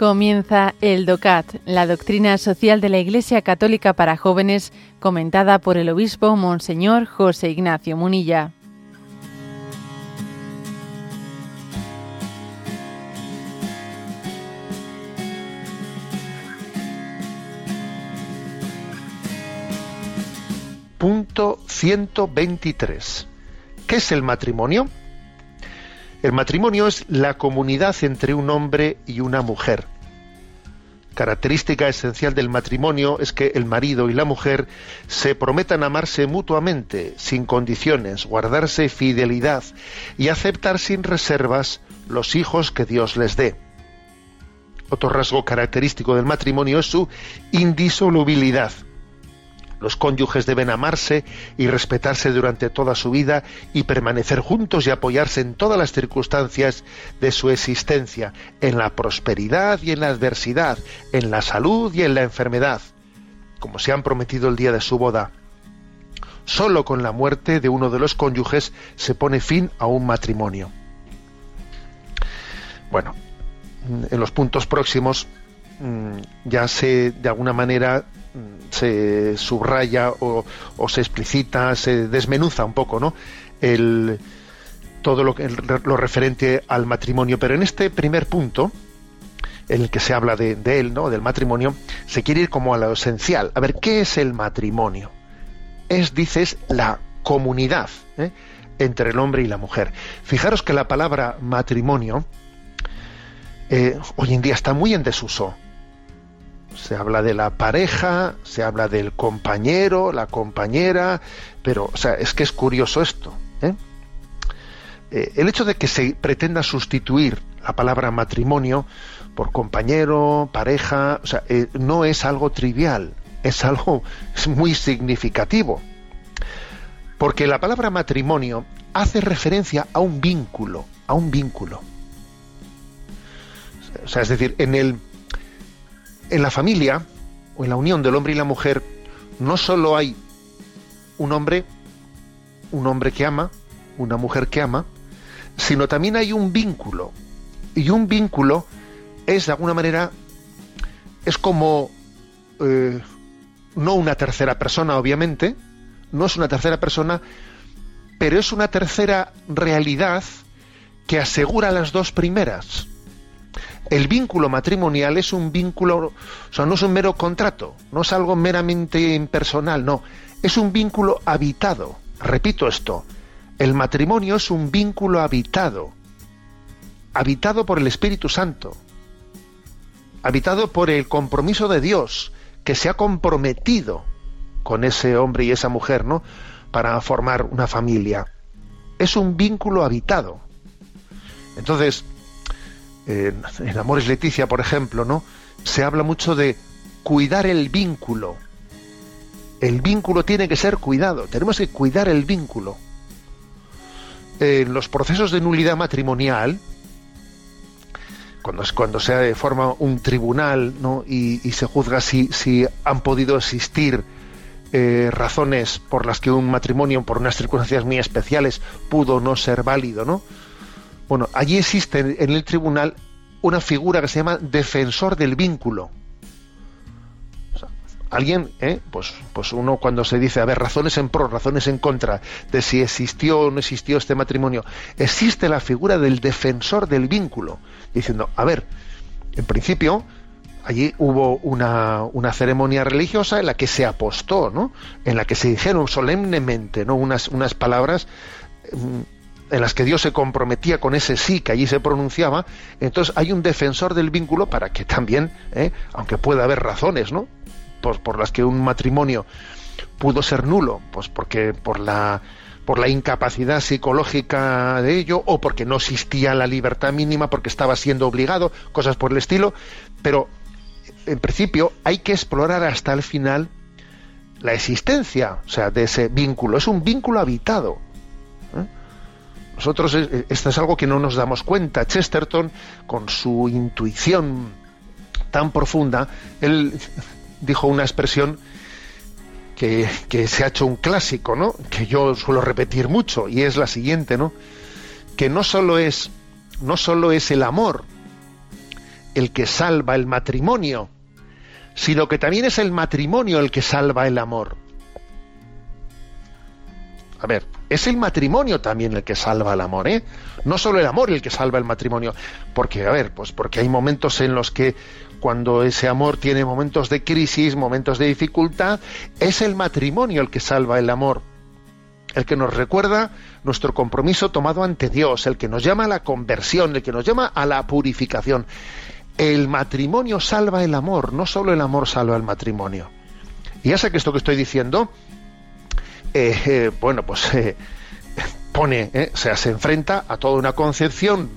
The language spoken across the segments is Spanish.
Comienza el DOCAT, la doctrina social de la Iglesia Católica para jóvenes, comentada por el obispo Monseñor José Ignacio Munilla. Punto 123. ¿Qué es el matrimonio? El matrimonio es la comunidad entre un hombre y una mujer. Característica esencial del matrimonio es que el marido y la mujer se prometan amarse mutuamente, sin condiciones, guardarse fidelidad y aceptar sin reservas los hijos que Dios les dé. Otro rasgo característico del matrimonio es su indisolubilidad los cónyuges deben amarse y respetarse durante toda su vida y permanecer juntos y apoyarse en todas las circunstancias de su existencia, en la prosperidad y en la adversidad, en la salud y en la enfermedad, como se han prometido el día de su boda. Solo con la muerte de uno de los cónyuges se pone fin a un matrimonio. Bueno, en los puntos próximos mm, ya se de alguna manera se subraya o, se explicita, se desmenuza un poco, ¿no? El, todo lo, lo referente al matrimonio. Pero en este primer punto, en el que se habla de, él, ¿no? Del matrimonio, se quiere ir como a lo esencial. A ver, ¿qué es el matrimonio? Es, dices, la comunidad ¿eh? entre el hombre y la mujer. Fijaros que la palabra matrimonio eh, hoy en día está muy en desuso se habla de la pareja, se habla del compañero, la compañera, pero o sea, es que es curioso esto. ¿eh? Eh, el hecho de que se pretenda sustituir la palabra matrimonio por compañero, pareja, o sea, eh, no es algo trivial, es algo muy significativo. Porque la palabra matrimonio hace referencia a un vínculo, a un vínculo. O sea, es decir, en el en la familia o en la unión del hombre y la mujer no solo hay un hombre, un hombre que ama, una mujer que ama, sino también hay un vínculo. Y un vínculo es de alguna manera, es como, eh, no una tercera persona, obviamente, no es una tercera persona, pero es una tercera realidad que asegura las dos primeras el vínculo matrimonial es un vínculo, o sea, no es un mero contrato, no es algo meramente impersonal, no, es un vínculo habitado. Repito esto, el matrimonio es un vínculo habitado, habitado por el Espíritu Santo, habitado por el compromiso de Dios, que se ha comprometido con ese hombre y esa mujer, ¿no? Para formar una familia. Es un vínculo habitado. Entonces, en, Amores Leticia, por ejemplo, ¿no? Se habla mucho de cuidar el vínculo. El vínculo tiene que ser cuidado. Tenemos que cuidar el vínculo. En los procesos de nulidad matrimonial, cuando, cuando se forma un tribunal ¿no? y, se juzga si, si, han podido existir eh, razones por las que un matrimonio, por unas circunstancias muy especiales, pudo no ser válido, ¿no? Bueno, allí existe en el tribunal una figura que se llama defensor del vínculo. alguien, ¿eh? pues, pues uno cuando se dice, a ver, razones en pro, razones en contra de si existió o no existió este matrimonio, existe la figura del defensor del vínculo, diciendo, a ver, en principio, allí hubo una, una, ceremonia religiosa en la que se apostó, ¿no? En la que se dijeron solemnemente, ¿no? Unas, unas palabras mm, en las que Dios se comprometía con ese sí que allí se pronunciaba, entonces hay un defensor del vínculo para que también, ¿eh? aunque pueda haber razones, ¿no? Por, por, las que un matrimonio pudo ser nulo, pues porque por la por la incapacidad psicológica de ello o porque no existía la libertad mínima porque estaba siendo obligado, cosas por el estilo, pero en principio hay que explorar hasta el final la existencia, o sea, de ese vínculo, es un vínculo habitado. Nosotros eh, esto es algo que no nos damos cuenta. Chesterton, con su intuición tan profunda, él dijo una expresión que, se ha hecho un clásico, ¿no? Que yo suelo repetir mucho, y es la siguiente, ¿no? Que no solo es, no solo es el amor el que salva el matrimonio, sino que también es el matrimonio el que salva el amor. A ver, es el matrimonio también el que salva el amor, ¿eh? No solo el amor el que salva el matrimonio, porque, a ver, pues porque hay momentos en los que cuando ese amor tiene momentos de crisis, momentos de dificultad, es el matrimonio el que salva el amor, el que nos recuerda nuestro compromiso tomado ante Dios, el que nos llama a la conversión, el que nos llama a la purificación. El matrimonio salva el amor, no solo el amor salva el matrimonio. Y ya sé que esto que estoy diciendo eh, eh, bueno, pues eh, pone, se enfrenta a toda una concepción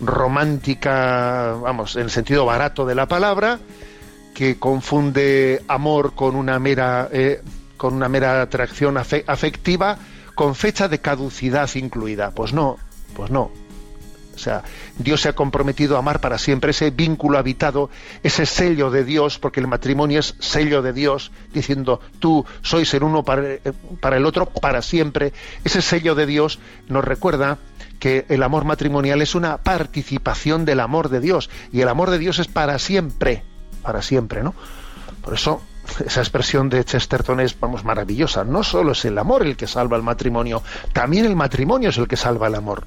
romántica, vamos, en el sentido barato de la palabra, que confunde amor con una mera, con una mera atracción afectiva, con fecha de caducidad incluida. Pues no, pues no. O sea, Dios se ha comprometido a amar para siempre ese vínculo habitado, ese sello de Dios, porque el matrimonio es sello de Dios, diciendo tú sois el uno para, eh, para el otro para siempre. Ese sello de Dios nos recuerda que el amor matrimonial es una participación del amor de Dios y el amor de Dios es para siempre, para siempre, ¿no? Por eso esa expresión de Chesterton es, vamos, maravillosa. No solo es el amor el que salva el matrimonio, también el matrimonio es el que salva el amor.